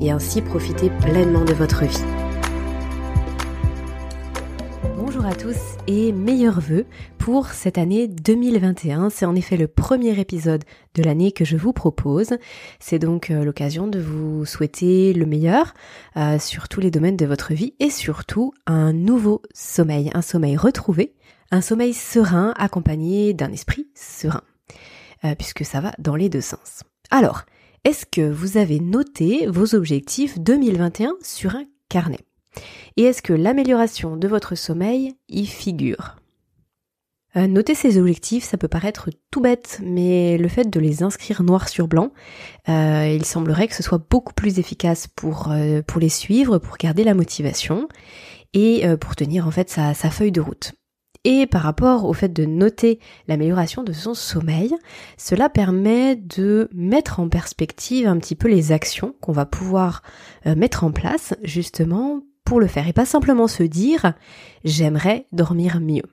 et ainsi profiter pleinement de votre vie. Bonjour à tous et meilleurs vœux pour cette année 2021. C'est en effet le premier épisode de l'année que je vous propose. C'est donc euh, l'occasion de vous souhaiter le meilleur euh, sur tous les domaines de votre vie et surtout un nouveau sommeil, un sommeil retrouvé, un sommeil serein accompagné d'un esprit serein, euh, puisque ça va dans les deux sens. Alors, est-ce que vous avez noté vos objectifs 2021 sur un carnet? Et est-ce que l'amélioration de votre sommeil y figure? Euh, Noter ces objectifs, ça peut paraître tout bête, mais le fait de les inscrire noir sur blanc, euh, il semblerait que ce soit beaucoup plus efficace pour, euh, pour les suivre, pour garder la motivation et pour tenir en fait sa feuille de route. Et par rapport au fait de noter l'amélioration de son sommeil, cela permet de mettre en perspective un petit peu les actions qu'on va pouvoir euh, mettre en place justement pour le faire et pas simplement se dire j'aimerais dormir mieux.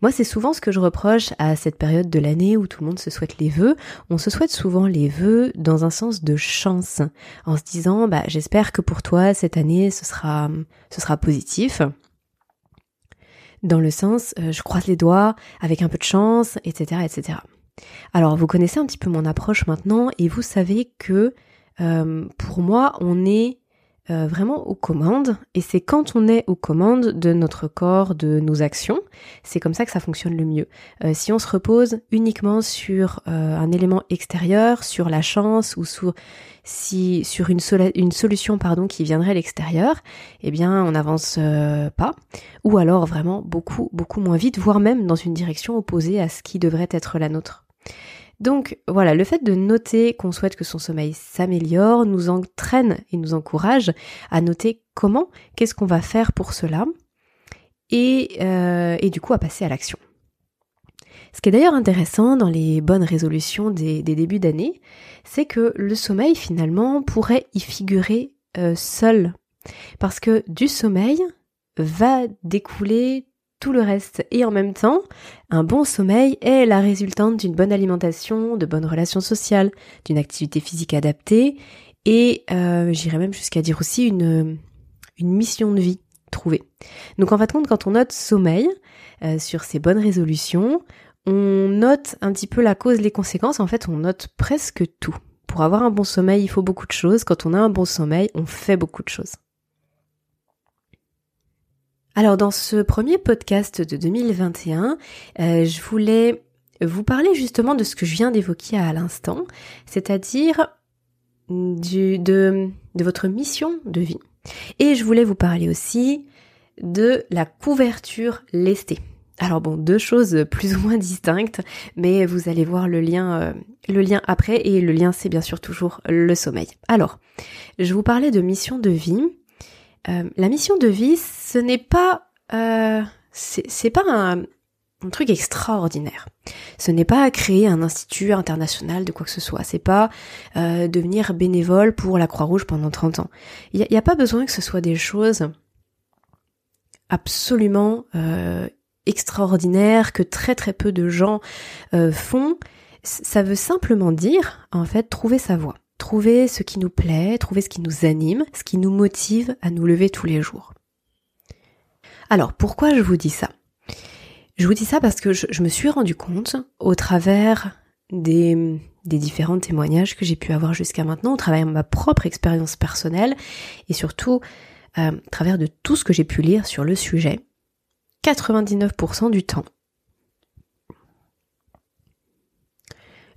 Moi, c'est souvent ce que je reproche à cette période de l'année où tout le monde se souhaite les vœux. On se souhaite souvent les vœux dans un sens de chance, en se disant, bah, j'espère que pour toi, cette année, ce sera, ce sera positif dans le sens euh, je croise les doigts avec un peu de chance, etc., etc. Alors vous connaissez un petit peu mon approche maintenant et vous savez que euh, pour moi on est euh, vraiment aux commandes et c'est quand on est aux commandes de notre corps, de nos actions, c'est comme ça que ça fonctionne le mieux. Euh, si on se repose uniquement sur euh, un élément extérieur, sur la chance ou sur si sur une, solution pardon qui viendrait à l'extérieur, eh bien on n'avance pas ou alors vraiment beaucoup beaucoup moins vite, voire même dans une direction opposée à ce qui devrait être la nôtre. Donc voilà, le fait de noter qu'on souhaite que son sommeil s'améliore nous entraîne et nous encourage à noter comment, qu'est-ce qu'on va faire pour cela, et, euh, du coup à passer à l'action. Ce qui est d'ailleurs intéressant dans les bonnes résolutions des, débuts d'année, c'est que le sommeil finalement pourrait y figurer euh, seul. Parce que du sommeil va découler tout le reste. Et en même temps, un bon sommeil est la résultante d'une bonne alimentation, de bonnes relations sociales, d'une activité physique adaptée et euh, j'irais même jusqu'à dire aussi une, mission de vie trouvée. Donc en fin quand on note sommeil euh, sur ces bonnes résolutions, on note un petit peu la cause, les conséquences, en fait on note presque tout. Pour avoir un bon sommeil, il faut beaucoup de choses. Quand on a un bon sommeil, on fait beaucoup de choses. Alors dans ce premier podcast de 2021, euh, je voulais vous parler justement de ce que je viens d'évoquer à l'instant, c'est-à-dire de, votre mission de vie. Et je voulais vous parler aussi de la couverture lestée. Alors bon, deux choses plus ou moins distinctes, mais vous allez voir le lien, euh, le lien après, et le lien c'est bien sûr toujours le sommeil. Alors, je vous parlais de mission de vie. Euh, la mission de vie, ce n'est pas, euh, c'est pas un, truc extraordinaire. Ce n'est pas créer un institut international de quoi que ce soit. C'est pas euh, devenir bénévole pour la Croix-Rouge pendant 30 ans. Il n'y a, pas besoin que ce soit des choses absolument euh, extraordinaires que très très peu de gens font. Ça veut simplement dire, en fait, trouver sa voie trouver ce qui nous plaît, trouver ce qui nous anime, ce qui nous motive à nous lever tous les jours. Alors pourquoi je vous dis ça? Je vous dis ça parce que je, me suis rendu compte au travers des, différents témoignages que j'ai pu avoir jusqu'à maintenant, au travers de ma propre expérience personnelle et surtout euh, à travers de tout ce que j'ai pu lire sur le sujet, 99% du temps,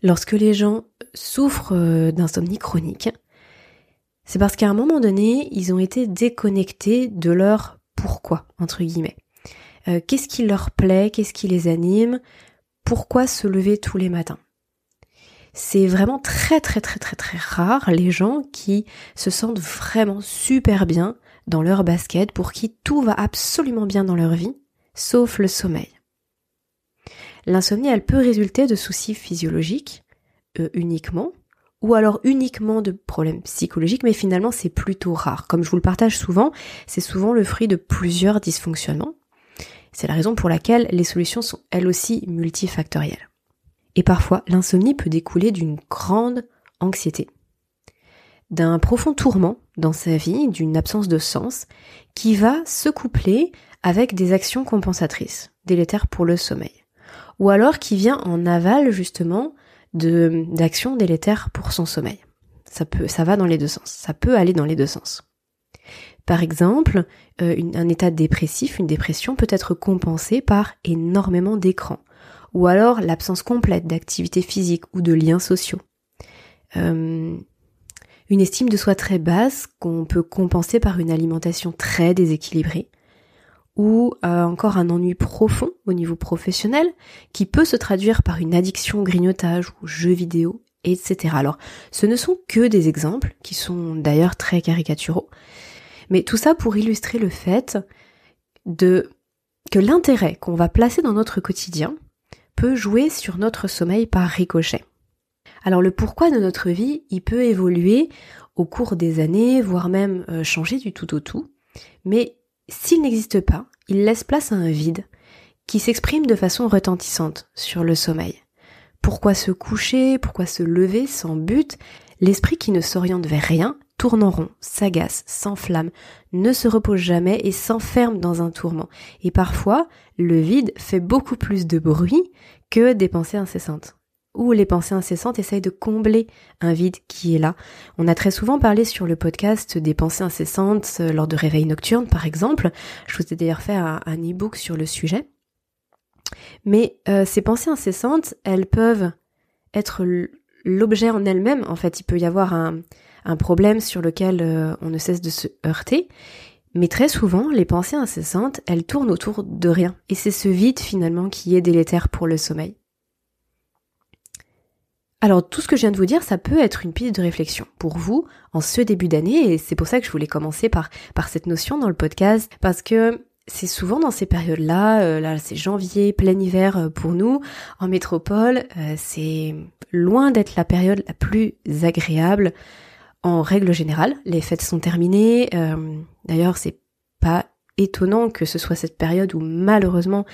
lorsque les gens souffrent euh, d'insomnie chronique, c'est parce qu'à un moment donné, ils ont été déconnectés de leur pourquoi, entre guillemets. Euh, qu'est-ce qui leur plaît, qu'est-ce qui les anime, pourquoi se lever tous les matins? c'est vraiment très très très très très rare les gens qui se sentent vraiment super bien dans leur basket, pour qui tout va absolument bien dans leur vie, sauf le sommeil. L'insomnie, elle peut résulter de soucis physiologiques euh, uniquement, ou alors uniquement de problèmes psychologiques, mais finalement c'est plutôt rare. Comme je vous le partage souvent, c'est souvent le fruit de plusieurs dysfonctionnements. C'est la raison pour laquelle les solutions sont elles aussi multifactorielles. Et parfois, l'insomnie peut découler d'une grande anxiété, d'un profond tourment dans sa vie, d'une absence de sens, qui va se coupler avec des actions compensatrices, délétères pour le sommeil. Ou alors qui vient en aval justement de d'actions délétères pour son sommeil. Ça peut, ça va dans les deux sens. Ça peut aller dans les deux sens. Par exemple, euh, un état dépressif, une dépression peut être compensé par énormément d'écran, ou alors l'absence complète d'activité physique ou de liens sociaux. Euh, une estime de soi très basse qu'on peut compenser par une alimentation très déséquilibrée, ou euh, encore un ennui profond au niveau professionnel qui peut se traduire par une addiction au grignotage ou jeux vidéo, etc. Alors, ce ne sont que des exemples qui sont d'ailleurs très caricaturaux, mais tout ça pour illustrer le fait de que l'intérêt qu'on va placer dans notre quotidien peut jouer sur notre sommeil par ricochet. Alors le pourquoi de notre vie, il peut évoluer au cours des années, voire même euh, changer du tout au tout, mais s'il n'existe pas, il laisse place à un vide qui s'exprime de façon retentissante sur le sommeil. Pourquoi se coucher, pourquoi se lever sans but? L'esprit qui ne s'oriente vers rien tourne en rond, s'agace, s'enflamme, ne se repose jamais et s'enferme dans un tourment. Et parfois, le vide fait beaucoup plus de bruit que des pensées incessantes où les pensées incessantes essayent de combler un vide qui est là. On a très souvent parlé sur le podcast des pensées incessantes euh, lors de réveils nocturnes, par exemple. Je vous ai d'ailleurs fait un, e-book sur le sujet. Mais euh, ces pensées incessantes, elles peuvent être l'objet en elles-mêmes. En fait, il peut y avoir un, problème sur lequel euh, on ne cesse de se heurter. Mais très souvent, les pensées incessantes, elles tournent autour de rien. Et c'est ce vide finalement qui est délétère pour le sommeil. Alors tout ce que je viens de vous dire, ça peut être une piste de réflexion pour vous en ce début d'année et c'est pour ça que je voulais commencer par, par cette notion dans le podcast parce que c'est souvent dans ces périodes-là, euh, là c'est janvier, plein hiver euh, pour nous, en métropole, euh, c'est loin d'être la période la plus agréable en règle générale. Les fêtes sont terminées, d'ailleurs c'est pas étonnant que ce soit cette période où malheureusement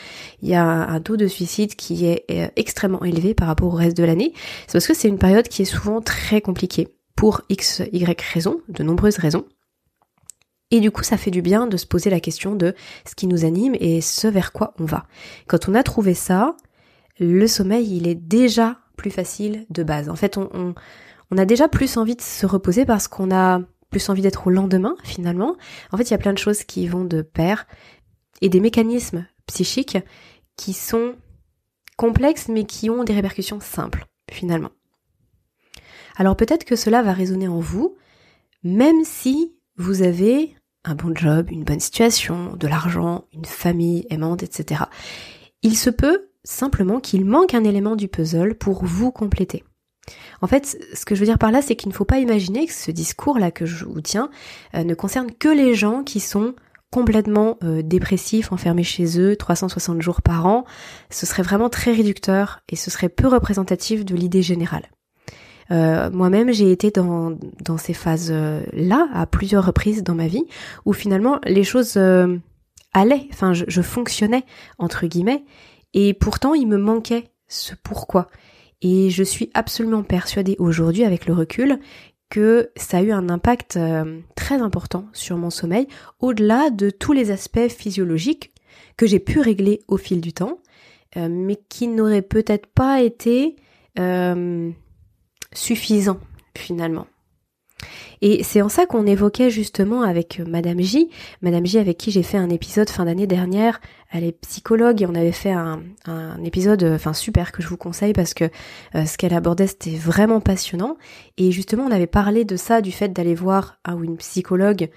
il y a un taux de suicide qui est euh, extrêmement élevé par rapport au reste de l'année. C'est parce que c'est une période qui est souvent très compliquée pour x, y raisons, de nombreuses raisons. Et du coup, ça fait du bien de se poser la question de ce qui nous anime et ce vers quoi on va. Quand on a trouvé ça, le sommeil, il est déjà plus facile de base. En fait, on, on, on a déjà plus envie de se reposer parce qu'on a plus envie d'être au lendemain finalement. En fait, il y a plein de choses qui vont de pair et des mécanismes psychiques qui sont complexes mais qui ont des répercussions simples finalement. Alors peut-être que cela va résonner en vous, même si vous avez un bon job, une bonne situation, de l'argent, une famille aimante, etc. Il se peut simplement qu'il manque un élément du puzzle pour vous compléter. En fait, ce que je veux dire par là, c'est qu'il ne faut pas imaginer que ce discours-là que je vous tiens euh, ne concerne que les gens qui sont complètement euh, dépressifs, enfermés chez eux, 360 jours par an. Ce serait vraiment très réducteur et ce serait peu représentatif de l'idée générale. Euh, moi-même, j'ai été dans, ces phases-là à plusieurs reprises dans ma vie, où finalement les choses allaient, enfin je fonctionnais, entre guillemets, et pourtant il me manquait ce pourquoi. Et je suis absolument persuadée aujourd'hui, avec le recul, que ça a eu un impact euh, très important sur mon sommeil, au-delà de tous les aspects physiologiques que j'ai pu régler au fil du temps, euh, mais qui n'auraient peut-être pas été euh, suffisants finalement. Et c'est en ça qu'on évoquait justement avec euh, Madame J, Madame J avec qui j'ai fait un épisode fin d'année dernière. Elle est psychologue et on avait fait un, épisode, euh, enfin super que je vous conseille parce que euh, ce qu'elle abordait c'était vraiment passionnant. Et justement on avait parlé de ça, du fait d'aller voir un ou une psychologue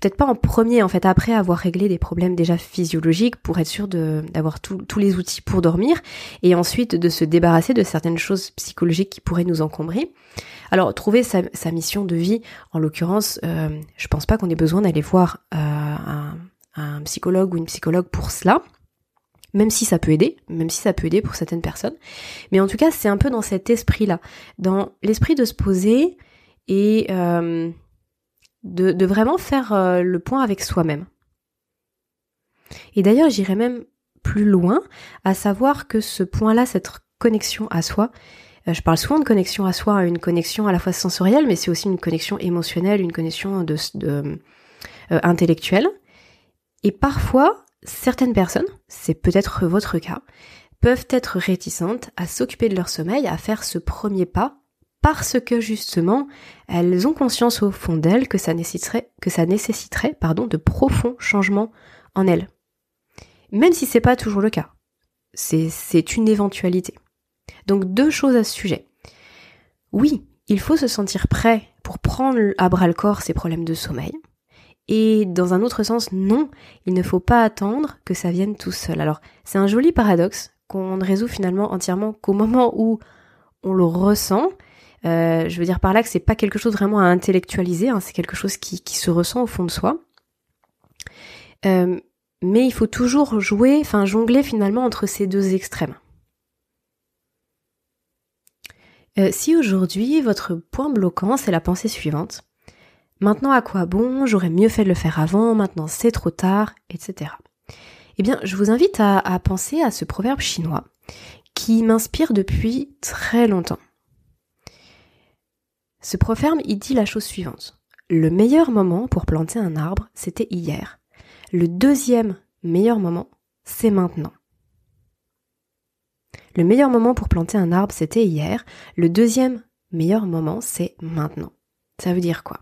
peut-être pas en premier en fait après avoir réglé des problèmes déjà physiologiques pour être sûr d'avoir tous les outils pour dormir et ensuite de se débarrasser de certaines choses psychologiques qui pourraient nous encombrer. Alors trouver sa, mission de vie, en l'occurrence, euh, je pense pas qu'on ait besoin d'aller voir euh, un, un psychologue ou une psychologue pour cela même si ça peut aider, même si ça peut aider pour certaines personnes. Mais en tout cas, c'est un peu dans cet esprit-là, dans l'esprit de se poser et euh, de, vraiment faire euh, le point avec soi-même. Et d'ailleurs, j'irais même plus loin, à savoir que ce point-là, cette connexion à soi, euh, je parle souvent de connexion à soi, une connexion à la fois sensorielle, mais c'est aussi une connexion émotionnelle, une connexion euh, intellectuelle. Et parfois, certaines personnes, c'est peut-être votre cas, peuvent être réticentes à s'occuper de leur sommeil, à faire ce premier pas parce que justement, elles ont conscience au fond d'elles que ça nécessiterait, que ça nécessiterait pardon, de profonds changements en elles. Même si c'est pas toujours le cas. C'est une éventualité. Donc deux choses à ce sujet. Oui, il faut se sentir prêt pour prendre à bras le corps ces problèmes de sommeil. Et dans un autre sens, non, il ne faut pas attendre que ça vienne tout seul. Alors, c'est un joli paradoxe qu'on ne résout finalement entièrement qu'au moment où on le ressent euh, je veux dire par là que c'est pas quelque chose vraiment à intellectualiser, hein, c'est quelque chose qui, se ressent au fond de soi. Euh, mais il faut toujours jouer, enfin jongler finalement entre ces deux extrêmes. Euh, si aujourd'hui votre point bloquant c'est la pensée suivante, maintenant à quoi bon, j'aurais mieux fait de le faire avant, maintenant c'est trop tard, etc. Eh bien, je vous invite à penser à ce proverbe chinois qui m'inspire depuis très longtemps. Ce proverbe, il dit la chose suivante. Le meilleur moment pour planter un arbre, c'était hier. Le deuxième meilleur moment, c'est maintenant. Le meilleur moment pour planter un arbre, c'était hier. Le deuxième meilleur moment, c'est maintenant. Ça veut dire quoi?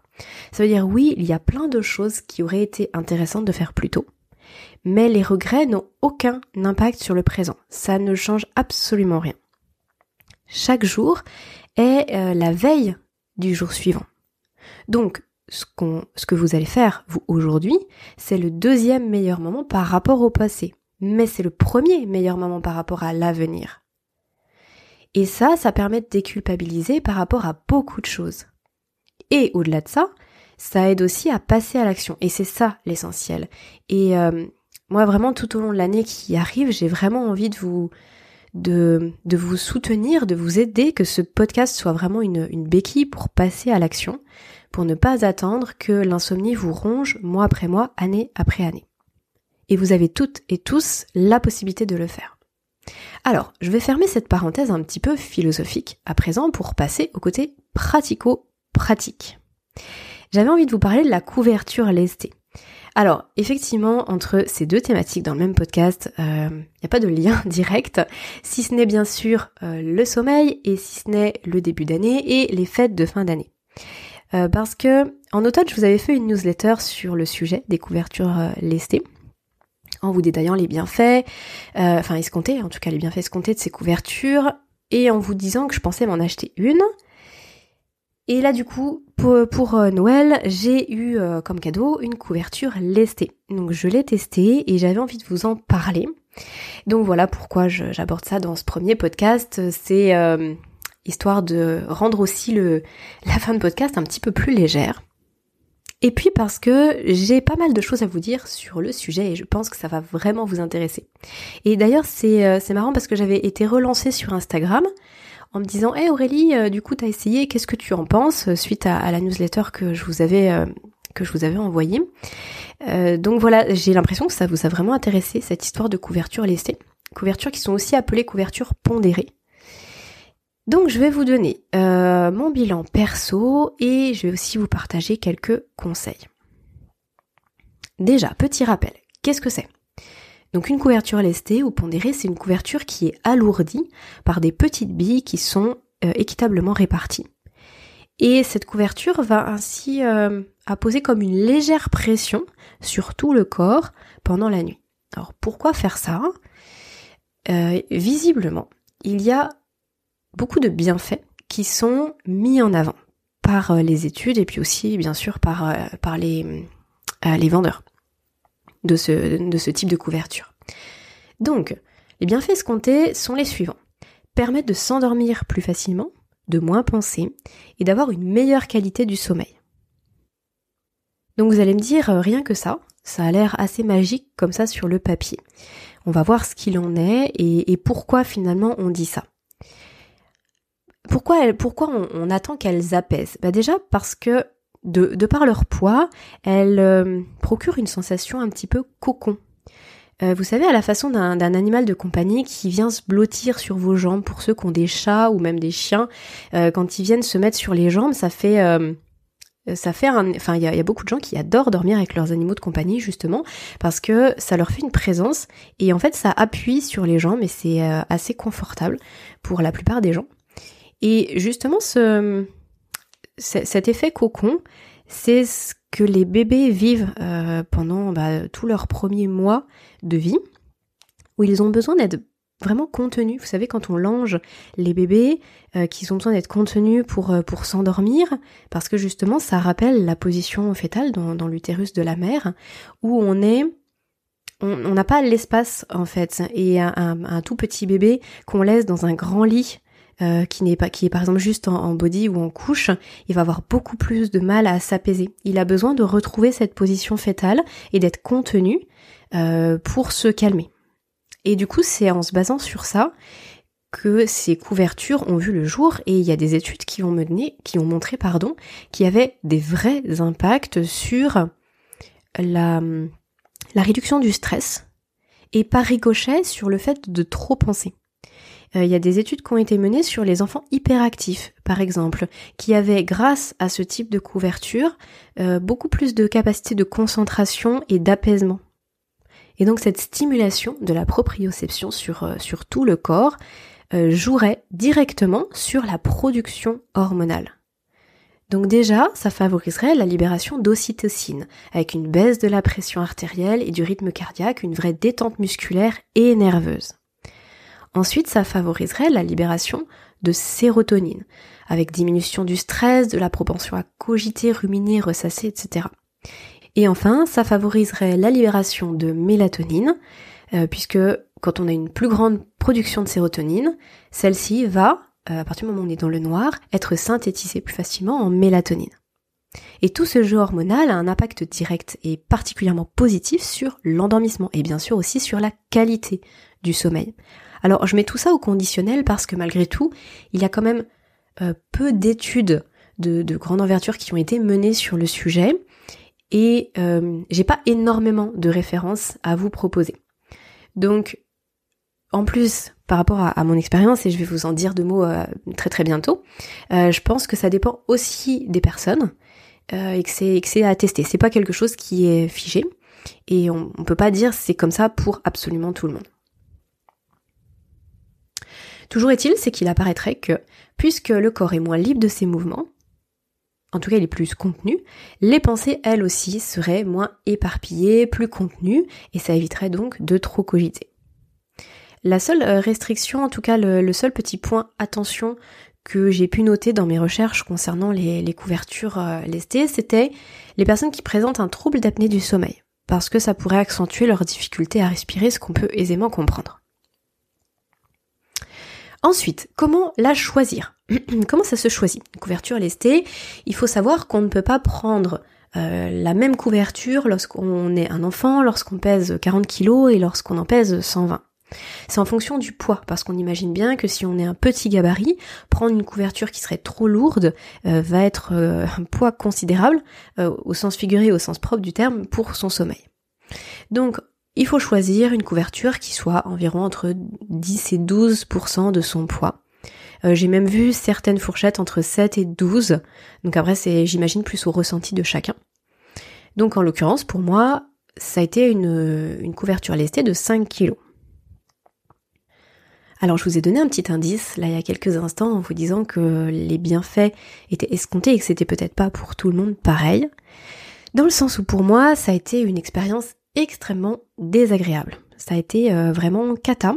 Ça veut dire oui, il y a plein de choses qui auraient été intéressantes de faire plus tôt. Mais les regrets n'ont aucun impact sur le présent. Ça ne change absolument rien. Chaque jour est euh, la veille du jour suivant. Donc, ce, que vous allez faire, vous, aujourd'hui, c'est le deuxième meilleur moment par rapport au passé. Mais c'est le premier meilleur moment par rapport à l'avenir. Et ça, ça permet de déculpabiliser par rapport à beaucoup de choses. Et au-delà de ça, ça aide aussi à passer à l'action. Et c'est ça l'essentiel. Et euh, moi, vraiment, tout au long de l'année qui arrive, j'ai vraiment envie de vous, de, vous soutenir, de vous aider, que ce podcast soit vraiment une, une béquille pour passer à l'action, pour ne pas attendre que l'insomnie vous ronge mois après mois, année après année. Et vous avez toutes et tous la possibilité de le faire. Alors, je vais fermer cette parenthèse un petit peu philosophique à présent pour passer au côté pratico-pratique. J'avais envie de vous parler de la couverture lestée. Alors, effectivement, entre ces deux thématiques dans le même podcast, il euh, n'y a pas de lien direct, si ce n'est bien sûr euh, le sommeil et si ce n'est le début d'année et les fêtes de fin d'année. Euh, parce que en automne, je vous avais fait une newsletter sur le sujet des couvertures lestées en vous détaillant les bienfaits, enfin escomptés, en tout cas les bienfaits escomptés de ces couvertures, et en vous disant que je pensais m'en acheter une, et là du coup, pour, euh, Noël, j'ai eu euh, comme cadeau une couverture lestée. Donc je l'ai testée et j'avais envie de vous en parler. Donc voilà pourquoi j'aborde ça dans ce premier podcast. C'est euh, histoire de rendre aussi le, la fin de podcast un petit peu plus légère. Et puis parce que j'ai pas mal de choses à vous dire sur le sujet et je pense que ça va vraiment vous intéresser. Et d'ailleurs c'est marrant parce que j'avais été relancée sur Instagram en me disant Hé Aurélie, euh, du coup t'as essayé, qu'est-ce que tu en penses euh, suite à, la newsletter que je vous avais euh, que je vous avais envoyée. donc voilà, j'ai l'impression que ça vous a vraiment intéressé cette histoire de couverture lestée, couvertures qui sont aussi appelées couvertures pondérées. Donc je vais vous donner mon bilan perso et je vais aussi vous partager quelques conseils. Déjà, petit rappel, qu'est-ce que c'est? Donc une couverture lestée ou pondérée, c'est une couverture qui est alourdie par des petites billes qui sont euh, équitablement réparties. Et cette couverture va ainsi euh, apposer comme une légère pression sur tout le corps pendant la nuit. Alors pourquoi faire ça? Euh, Visiblement, il y a beaucoup de bienfaits qui sont mis en avant par les études et puis aussi bien sûr par, les vendeurs de ce, type de couverture. Donc, les bienfaits escomptés sont les suivants. Permettre de s'endormir plus facilement, de moins penser et d'avoir une meilleure qualité du sommeil. Donc vous allez me dire, euh, rien que ça, ça a l'air assez magique comme ça sur le papier. On va voir ce qu'il en est et, pourquoi finalement on dit ça. Pourquoi, pourquoi on, attend qu'elles apaisent? Bah Déjà parce que de, par leur poids, elles euh, procurent une sensation un petit peu cocon. Euh, vous savez, à la façon d'un animal de compagnie qui vient se blottir sur vos jambes, pour ceux qui ont des chats ou même des chiens, quand ils viennent se mettre sur les jambes, ça fait euh, ça fait un, enfin il y a, beaucoup de gens qui adorent dormir avec leurs animaux de compagnie justement parce que ça leur fait une présence et en fait ça appuie sur les jambes et c'est euh, assez confortable pour la plupart des gens. Et justement ce cet effet cocon, c'est ce que les bébés vivent euh, pendant bah, tous leurs premiers mois de vie, où ils ont besoin d'être vraiment contenu. Vous savez, quand on lange les bébés, euh, qui ont besoin d'être contenus pour, euh, pour s'endormir, parce que justement, ça rappelle la position fétale dans, l'utérus de la mère, où on est on n'a pas l'espace en fait et un, tout petit bébé qu'on laisse dans un grand lit euh, qui n'est pas qui est par exemple juste en, body ou en couche, il va avoir beaucoup plus de mal à s'apaiser. Il a besoin de retrouver cette position fétale et d'être contenu euh, pour se calmer. Et du coup, c'est en se basant sur ça que ces couvertures ont vu le jour et il y a des études qui ont mené, qui ont montré, pardon, qu'il y avait des vrais impacts sur la, la réduction du stress et par ricochet sur le fait de trop penser. Euh, il y a des études qui ont été menées sur les enfants hyperactifs, par exemple, qui avaient, grâce à ce type de couverture, euh, beaucoup plus de capacité de concentration et d'apaisement. Et donc cette stimulation de la proprioception sur, euh, sur tout le corps jouerait directement sur la production hormonale. Donc déjà, ça favoriserait la libération d'ocytocine, avec une baisse de la pression artérielle et du rythme cardiaque, une vraie détente musculaire et nerveuse. Ensuite, ça favoriserait la libération de sérotonine, avec diminution du stress, de la propension à cogiter, ruminer, ressasser, etc. Et enfin, ça favoriserait la libération de mélatonine, euh, puisque quand on a une plus grande production de sérotonine, celle-ci va, euh, à partir du moment où on est dans le noir, être synthétisée plus facilement en mélatonine. Et tout ce jeu hormonal a un impact direct et particulièrement positif sur l'endormissement et bien sûr aussi sur la qualité du sommeil. Alors je mets tout ça au conditionnel parce que malgré tout, il y a quand même euh, peu d'études de, de, grande envergure qui ont été menées sur le sujet et euh, j'ai pas énormément de références à vous proposer. Donc, en plus, par rapport à, mon expérience, et je vais vous en dire deux mots euh, très très bientôt, euh, je pense que ça dépend aussi des personnes et que c'est que c'est à tester. C'est pas quelque chose qui est figé et on, on peut pas dire c'est comme ça pour absolument tout le monde. Toujours est-il, c'est qu'il apparaîtrait que, puisque le corps est moins libre de ses mouvements, en tout cas il est plus contenu, les pensées elles aussi seraient moins éparpillées, plus contenues, et ça éviterait donc de trop cogiter. La seule euh, restriction, en tout cas le, seul petit point attention que j'ai pu noter dans mes recherches concernant les, couvertures euh, lestées, c'était les personnes qui présentent un trouble d'apnée du sommeil, parce que ça pourrait accentuer leur difficulté à respirer, ce qu'on peut aisément comprendre. Ensuite, comment la choisir Comment ça se choisit? Une couverture lestée, il faut savoir qu'on ne peut pas prendre euh, la même couverture lorsqu'on est un enfant, lorsqu'on pèse 40 kg et lorsqu'on en pèse 120. C'est en fonction du poids, parce qu'on imagine bien que si on est un petit gabarit, prendre une couverture qui serait trop lourde euh, va être euh, un poids considérable, au sens figuré au sens propre du terme, pour son sommeil. Donc il faut choisir une couverture qui soit environ entre 10 et 12% de son poids. Euh, j'ai même vu certaines fourchettes entre 7 et 12. Donc après, c'est, j'imagine, plus au ressenti de chacun. Donc en l'occurrence, pour moi, ça a été une, une couverture lestée de 5 kg. Alors je vous ai donné un petit indice là il y a quelques instants en vous disant que les bienfaits étaient escomptés et que c'était peut-être pas pour tout le monde pareil. Dans le sens où pour moi ça a été une expérience extrêmement désagréable. Ça a été euh, vraiment cata.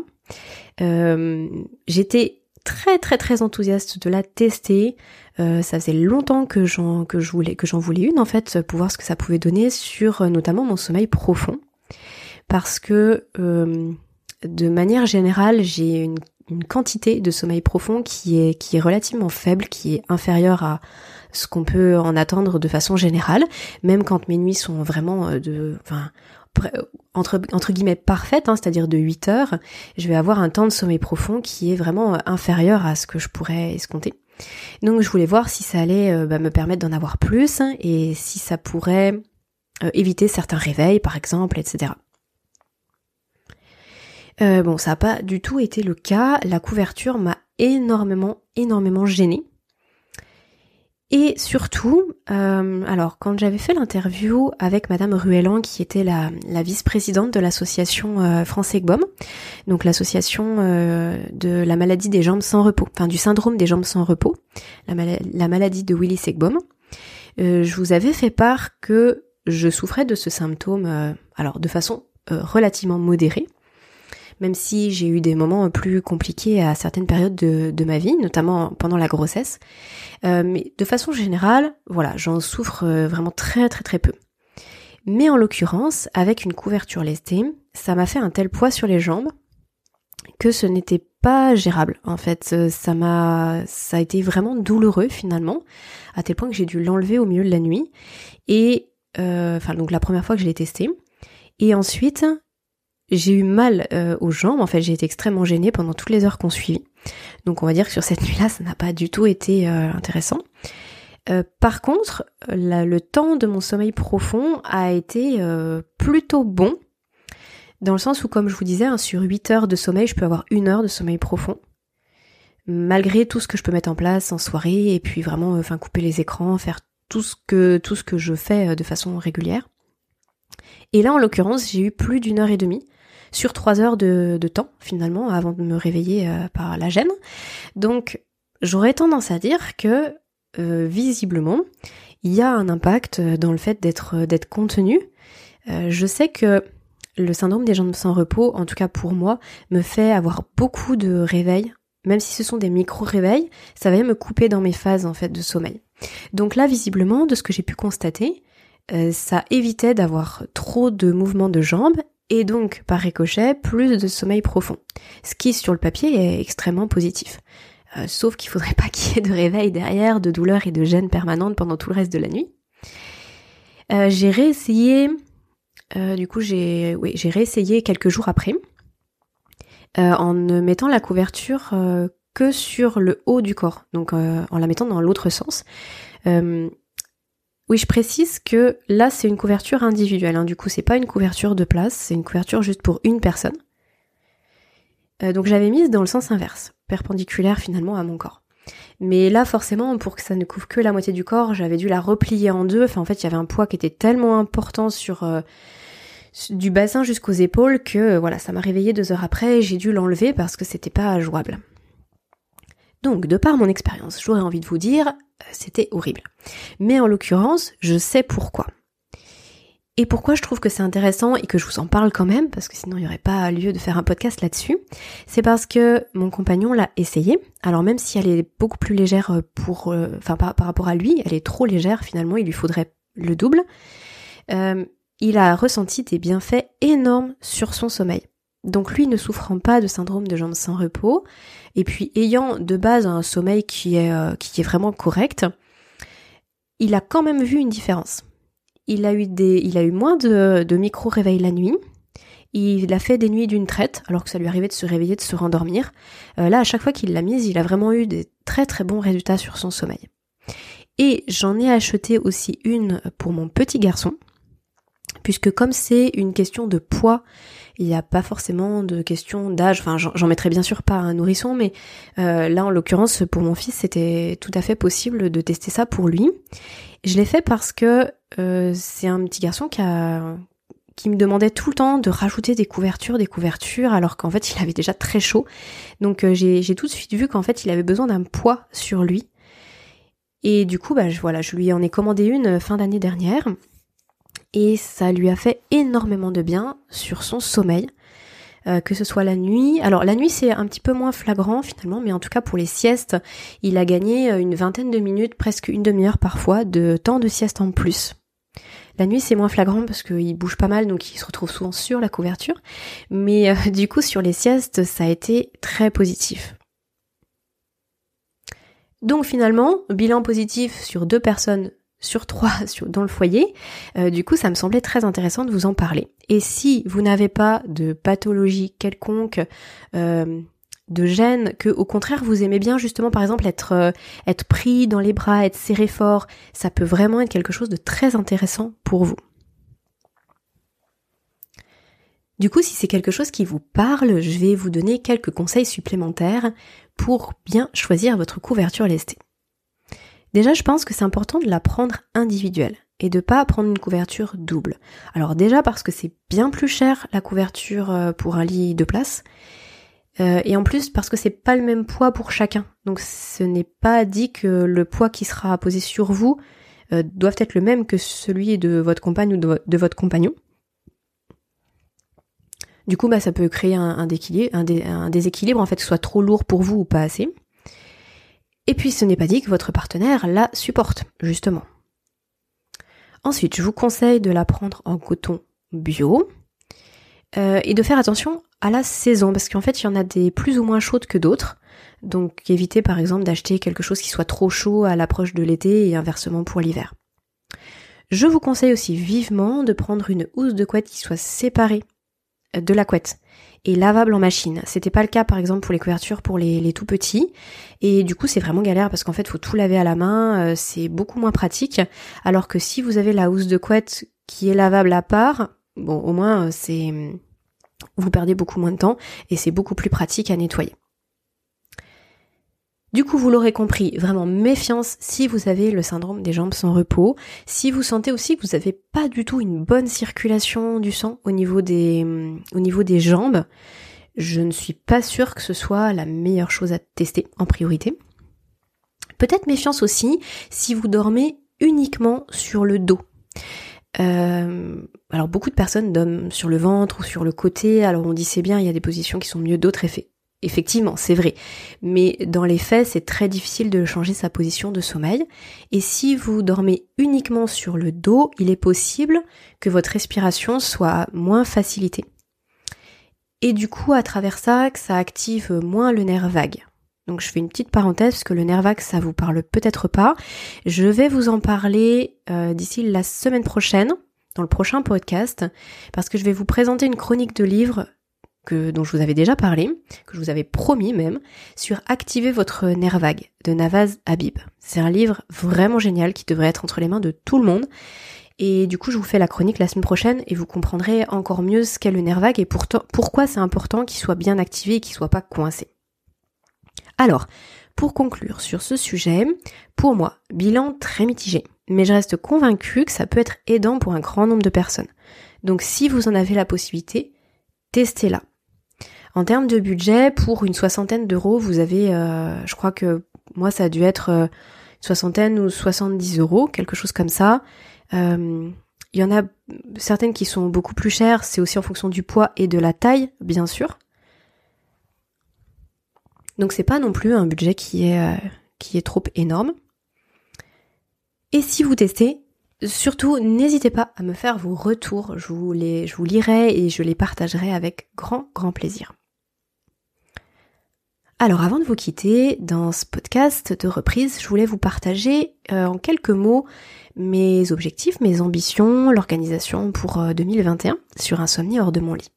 Euh, j'étais très très très enthousiaste de la tester. Euh, ça faisait longtemps que j'en que je voulais que j'en voulais une en fait pour voir ce que ça pouvait donner sur notamment mon sommeil profond parce que de manière générale j'ai une, une, quantité de sommeil profond qui est qui est relativement faible qui est inférieure à ce qu'on peut en attendre de façon générale même quand mes nuits sont vraiment de enfin entre, guillemets parfaite, hein, c'est-à-dire de 8 heures, je vais avoir un temps de sommeil profond qui est vraiment euh, inférieur à ce que je pourrais escompter. Donc je voulais voir si ça allait euh, bah, me permettre d'en avoir plus et si ça pourrait euh, éviter certains réveils par exemple, etc. bon, ça n'a pas du tout été le cas. La couverture m'a énormément, énormément gênée. Et surtout, euh, alors quand j'avais fait l'interview avec Madame Ruellan, qui était la, vice-présidente de l'association euh, France EGBOM, donc l'association euh, de la maladie des jambes sans repos, enfin du syndrome des jambes sans repos, la, maladie de Willis Egbom, euh, je vous avais fait part que je souffrais de ce symptôme, alors de façon relativement modérée, même si j'ai eu des moments plus compliqués à certaines périodes de, ma vie, notamment pendant la grossesse. Euh, mais de façon générale, voilà, j'en souffre euh, vraiment très très très peu. Mais en l'occurrence, avec une couverture lestée, ça m'a fait un tel poids sur les jambes que ce n'était pas gérable. En fait, euh, ça m'a, ça a été vraiment douloureux finalement, à tel point que j'ai dû l'enlever au milieu de la nuit. Et enfin donc la première fois que je l'ai testé. Et ensuite, j'ai eu mal euh, aux jambes, en fait j'ai été extrêmement gênée pendant toutes les heures qu'on suivit. Donc on va dire que sur cette nuit-là, ça n'a pas du tout été euh, intéressant. Euh, par contre, le temps de mon sommeil profond a été plutôt bon, dans le sens où, comme je vous disais, hein, sur 8 heures de sommeil, je peux avoir une heure de sommeil profond, malgré tout ce que je peux mettre en place en soirée, et puis vraiment, enfin, couper les écrans, faire tout ce que tout ce que je fais de façon régulière. Et là, en l'occurrence, j'ai eu plus d'une heure et demie sur trois heures de, temps finalement avant de me réveiller euh, par la gêne. Donc j'aurais tendance à dire que euh, visiblement il y a un impact dans le fait d'être contenu. Euh, je sais que le syndrome des jambes sans repos, en tout cas pour moi, me fait avoir beaucoup de réveils, même si ce sont des micro-réveils, ça va me couper dans mes phases en fait de sommeil. Donc là, visiblement, de ce que j'ai pu constater, ça évitait d'avoir trop de mouvements de jambes et donc par ricochet plus de sommeil profond. Ce qui sur le papier est extrêmement positif. Euh, sauf qu'il faudrait pas qu'il y ait de réveil derrière, de douleur et de gêne permanente pendant tout le reste de la nuit. Euh, j'ai réessayé, euh, du coup j'ai oui, j'ai réessayé quelques jours après, en ne mettant la couverture que sur le haut du corps, donc en la mettant dans l'autre sens. Oui, je précise que là, c'est une couverture individuelle. Hein. Du coup, c'est pas une couverture de place, c'est une couverture juste pour une personne. Euh, donc, j'avais mise dans le sens inverse, perpendiculaire finalement à mon corps. Mais là, forcément, pour que ça ne couvre que la moitié du corps, j'avais dû la replier en deux. Enfin, en fait, il y avait un poids qui était tellement important sur euh, du bassin jusqu'aux épaules que voilà, ça m'a réveillé deux heures après et j'ai dû l'enlever parce que c'était pas jouable. Donc, de par mon expérience, j'aurais envie de vous dire, euh, c'était horrible. Mais en l'occurrence, je sais pourquoi. Et pourquoi je trouve que c'est intéressant et que je vous en parle quand même, parce que sinon il n'y aurait pas lieu de faire un podcast là-dessus, c'est parce que mon compagnon l'a essayé. Alors même si elle est beaucoup plus légère euh, pour, euh, enfin par, rapport à lui, elle est trop légère finalement, il lui faudrait le double. il a ressenti des bienfaits énormes sur son sommeil. Donc lui ne souffrant pas de syndrome de jambes sans repos, et puis ayant de base un sommeil qui est, euh, vraiment correct, il a quand même vu une différence. Il a eu, des, il a eu moins de, de micro-réveils la nuit, il a fait des nuits d'une traite, alors que ça lui arrivait de se réveiller, de se rendormir. Euh, là, à chaque fois qu'il l'a mise, il a vraiment eu des très très bons résultats sur son sommeil. Et j'en ai acheté aussi une pour mon petit garçon, puisque comme c'est une question de poids il n'y a pas forcément de question d'âge. Enfin, j'en mettrais bien sûr pas un nourrisson, mais euh, là, en l'occurrence, pour mon fils, c'était tout à fait possible de tester ça pour lui. Je l'ai fait parce que euh, c'est un petit garçon qui me demandait tout le temps de rajouter des couvertures, des couvertures, alors qu'en fait il avait déjà très chaud. Donc euh, j'ai tout de suite vu qu'en fait il avait besoin d'un poids sur lui. Et du coup, bah voilà, je lui en ai commandé une fin d'année dernière et ça lui a fait énormément de bien sur son sommeil. que ce soit la nuit. Alors la nuit c'est un petit peu moins flagrant finalement, mais en tout cas pour les siestes, il a gagné une vingtaine de minutes, presque une demi-heure parfois, de temps de sieste en plus. La nuit, c'est moins flagrant parce qu'il bouge pas mal, donc il se retrouve souvent sur la couverture. Mais euh, du coup, sur les siestes, ça a été très positif. Donc finalement, bilan positif sur deux personnes sur trois dans le foyer. Euh, du coup, ça me semblait très intéressant de vous en parler. Et si vous n'avez pas de pathologie quelconque, euh, de gêne, que au contraire vous aimez bien justement par exemple être euh, être pris dans les bras, être serré fort, ça peut vraiment être quelque chose de très intéressant pour vous. Du coup, si c'est quelque chose qui vous parle, je vais vous donner quelques conseils supplémentaires pour bien choisir votre couverture lestée. Déjà, je pense que c'est important de la prendre individuelle et de pas prendre une couverture double. Alors déjà parce que c'est bien plus cher la couverture euh, pour un lit de place euh, et en plus parce que c'est pas le même poids pour chacun. Donc ce n'est pas dit que le poids qui sera posé sur vous euh, doit être le même que celui de votre compagne ou de, votre compagnon. Du coup, bah, ça peut créer un, un, un, déséquilibre, en fait, que ce soit trop lourd pour vous ou pas assez. Et puis, ce n'est pas dit que votre partenaire la supporte, justement. Ensuite, je vous conseille de la prendre en coton bio euh, et de faire attention à la saison, parce qu'en fait il y en a des plus ou moins chaudes que d'autres. Donc évitez par exemple d'acheter quelque chose qui soit trop chaud à l'approche de l'été et inversement pour l'hiver. Je vous conseille aussi vivement de prendre une housse de couette qui soit séparée de la couette et lavable en machine. C'était pas le cas par exemple pour les couvertures pour les, tout petits et du coup c'est vraiment galère parce qu'en fait faut tout laver à la main, euh, c'est beaucoup moins pratique alors que si vous avez la housse de couette qui est lavable à part, bon au moins euh, c'est vous perdez beaucoup moins de temps et c'est beaucoup plus pratique à nettoyer. Du coup, vous l'aurez compris, vraiment méfiance si vous avez le syndrome des jambes sans repos, si vous sentez aussi que vous n'avez pas du tout une bonne circulation du sang au niveau des, au niveau des jambes, je ne suis pas sûre que ce soit la meilleure chose à tester en priorité. Peut-être méfiance aussi si vous dormez uniquement sur le dos. Euh, alors beaucoup de personnes dorment sur le ventre ou sur le côté, alors on dit c'est bien, il y a des positions qui sont mieux, d'autres effets. Effectivement, c'est vrai. Mais dans les faits, c'est très difficile de changer sa position de sommeil. Et si vous dormez uniquement sur le dos, il est possible que votre respiration soit moins facilitée. Et du coup, à travers ça, que ça active moins le nerf vague. Donc je fais une petite parenthèse parce que le nerf vague ça vous parle peut-être pas. Je vais vous en parler euh, d'ici la semaine prochaine dans le prochain podcast parce que je vais vous présenter une chronique de livre que, dont je vous avais déjà parlé, que je vous avais promis même, sur Activer votre nerf vague de Navaz Habib. C'est un livre vraiment génial qui devrait être entre les mains de tout le monde. Et du coup, je vous fais la chronique la semaine prochaine et vous comprendrez encore mieux ce qu'est le nerf vague et pourquoi c'est important qu'il soit bien activé et qu'il soit pas coincé. Alors, pour conclure sur ce sujet, pour moi, bilan très mitigé, mais je reste convaincue que ça peut être aidant pour un grand nombre de personnes. Donc si vous en avez la possibilité, testez-la. En termes de budget, pour une soixantaine d'euros, vous avez, euh, je crois que moi ça a dû être euh, soixantaine ou 70 euros, quelque chose comme ça. Euh, il y en a certaines qui sont beaucoup plus chères, c'est aussi en fonction du poids et de la taille, bien sûr. Donc c'est pas non plus un budget qui est, qui est trop énorme. Et si vous testez, surtout n'hésitez pas à me faire vos retours. Je vous, les, je vous lirai et je les partagerai avec grand grand plaisir. Alors avant de vous quitter, dans ce podcast de reprise, je voulais vous partager euh, en quelques mots mes objectifs, mes ambitions, l'organisation pour 2021 euh, sur Insomnie hors de mon lit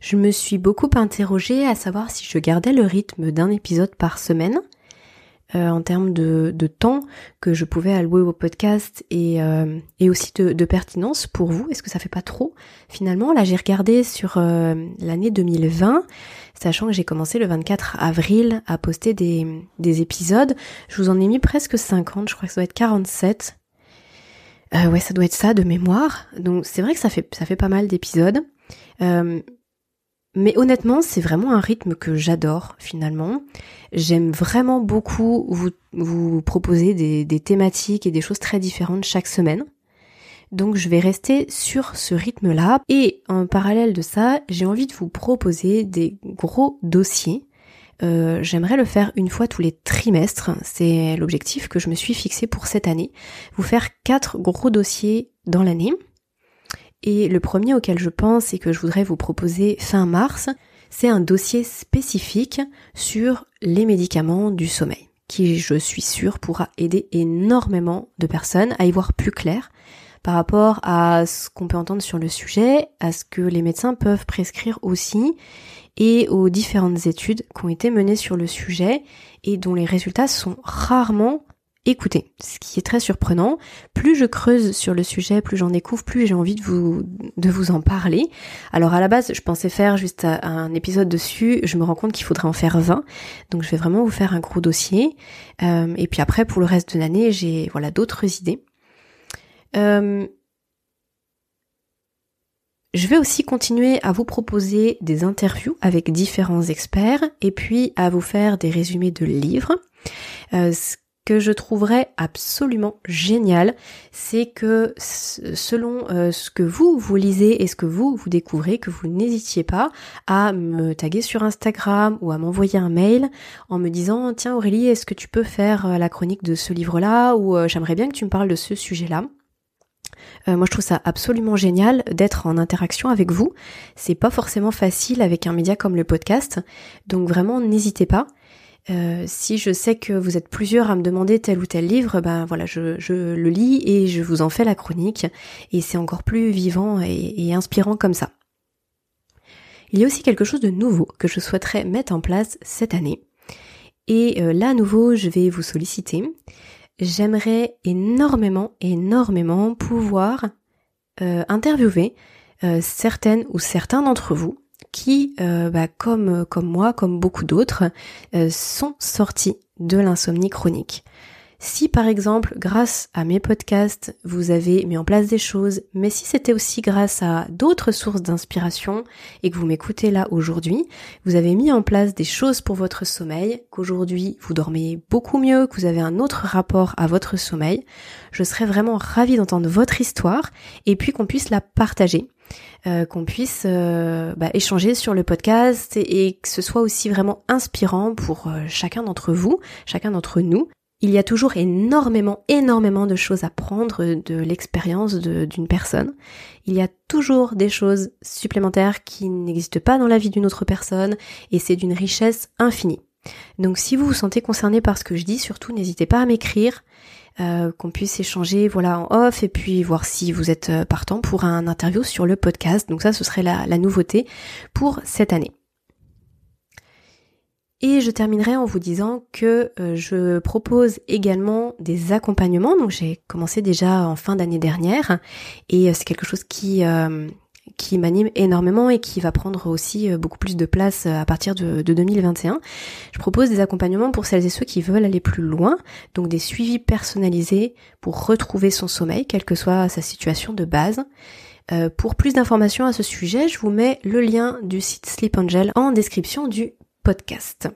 je me suis beaucoup interrogée à savoir si je gardais le rythme d'un épisode par semaine. Euh, en termes de, temps que je pouvais allouer au podcast et, aussi de, pertinence pour vous. Est-ce que ça fait pas trop? Finalement, là j'ai regardé sur l'année 2020, sachant que j'ai commencé le 24 avril à poster des, des épisodes. Je vous en ai mis presque 50, je crois que ça doit être 47. ouais, ça doit être ça de mémoire. Donc c'est vrai que ça fait ça fait pas mal d'épisodes. Mais honnêtement, c'est vraiment un rythme que j'adore finalement. J'aime vraiment beaucoup vous, vous proposer des, des, thématiques et des choses très différentes chaque semaine. Donc je vais rester sur ce rythme-là. Et en parallèle de ça, j'ai envie de vous proposer des gros dossiers. Euh, j'aimerais le faire une fois tous les trimestres. C'est l'objectif que je me suis fixé pour cette année. Vous faire quatre gros dossiers dans l'année. Et le premier auquel je pense et que je voudrais vous proposer fin mars, c'est un dossier spécifique sur les médicaments du sommeil, qui je suis sûre pourra aider énormément de personnes à y voir plus clair par rapport à ce qu'on peut entendre sur le sujet, à ce que les médecins peuvent prescrire aussi, et aux différentes études qui ont été menées sur le sujet et dont les résultats sont rarement écoutez, ce qui est très surprenant. Plus je creuse sur le sujet, plus j'en découvre, plus j'ai envie de vous, de vous en parler. Alors à la base, je pensais faire juste un épisode dessus, je me rends compte qu'il faudrait en faire 20, donc je vais vraiment vous faire un gros dossier. Euh, et puis après, pour le reste de l'année, j'ai voilà d'autres idées. Euh, je vais aussi continuer à vous proposer des interviews avec différents experts et puis à vous faire des résumés de livres. Euh, que je trouverais absolument génial, c'est que selon euh, ce que vous vous lisez et ce que vous vous découvrez, que vous n'hésitiez pas à me taguer sur Instagram ou à m'envoyer un mail en me disant tiens Aurélie, est-ce que tu peux faire la chronique de ce livre-là ou j'aimerais bien que tu me parles de ce sujet-là? Moi, je trouve ça absolument génial d'être en interaction avec vous. C'est pas forcément facile avec un média comme le podcast, donc vraiment n'hésitez pas. Euh, si je sais que vous êtes plusieurs à me demander tel ou tel livre, ben voilà, je, le lis et je vous en fais la chronique. Et c'est encore plus vivant et, inspirant comme ça. Il y a aussi quelque chose de nouveau que je souhaiterais mettre en place cette année. Et euh, là, à nouveau, je vais vous solliciter. J'aimerais énormément, énormément pouvoir euh, interviewer certaines ou certains d'entre vous qui, euh, bah, comme, comme moi, comme beaucoup d'autres, euh, sont sortis de l'insomnie chronique. Si par exemple, grâce à mes podcasts, vous avez mis en place des choses, mais si c'était aussi grâce à d'autres sources d'inspiration et que vous m'écoutez là aujourd'hui, vous avez mis en place des choses pour votre sommeil, qu'aujourd'hui vous dormez beaucoup mieux, que vous avez un autre rapport à votre sommeil, je serais vraiment ravie d'entendre votre histoire et puis qu'on puisse la partager. Euh, qu'on puisse euh, bah, échanger sur le podcast et, que ce soit aussi vraiment inspirant pour euh, chacun d'entre vous, chacun d'entre nous. Il y a toujours énormément, énormément de choses à prendre de l'expérience d'une personne. Il y a toujours des choses supplémentaires qui n'existent pas dans la vie d'une autre personne et c'est d'une richesse infinie. Donc si vous vous sentez concerné par ce que je dis, surtout n'hésitez pas à m'écrire euh, qu'on puisse échanger voilà en off et puis voir si vous êtes euh, partant pour un interview sur le podcast. Donc ça, ce serait la, nouveauté pour cette année. Et je terminerai en vous disant que euh, je propose également des accompagnements. Donc j'ai commencé déjà en fin d'année dernière et c'est quelque chose qui qui m'anime énormément et qui va prendre aussi euh, beaucoup plus de place euh, à partir de, 2021. Je propose des accompagnements pour celles et ceux qui veulent aller plus loin, donc des suivis personnalisés pour retrouver son sommeil, quelle que soit sa situation de base. Euh, pour plus d'informations à ce sujet, je vous mets le lien du site Sleep Angel en description du podcast.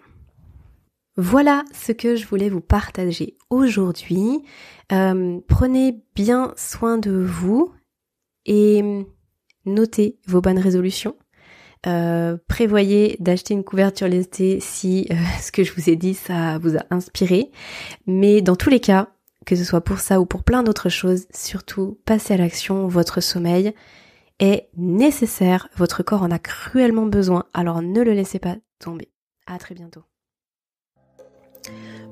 Voilà ce que je voulais vous partager aujourd'hui. prenez bien soin de vous et notez vos bonnes résolutions. Euh, prévoyez d'acheter une couverture l'été si euh, ce que je vous ai dit ça vous a inspiré. Mais dans tous les cas, que ce soit pour ça ou pour plein d'autres choses, surtout passez à l'action, votre sommeil est nécessaire, votre corps en a cruellement besoin, alors ne le laissez pas tomber. À très bientôt.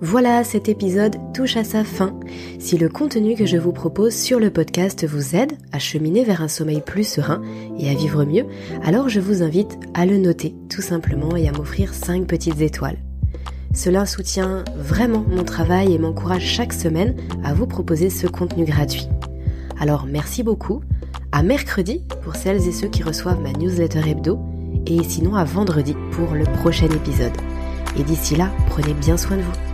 Voilà, cet épisode touche à sa fin. Si le contenu que je vous propose sur le podcast vous aide à cheminer vers un sommeil plus serein et à vivre mieux, alors je vous invite à le noter tout simplement et à m'offrir 5 petites étoiles. Cela soutient vraiment mon travail et m'encourage chaque semaine à vous proposer ce contenu gratuit. Alors merci beaucoup, à mercredi pour celles et ceux qui reçoivent ma newsletter hebdo, et sinon à vendredi pour le prochain épisode. Et d'ici là, prenez bien soin de vous.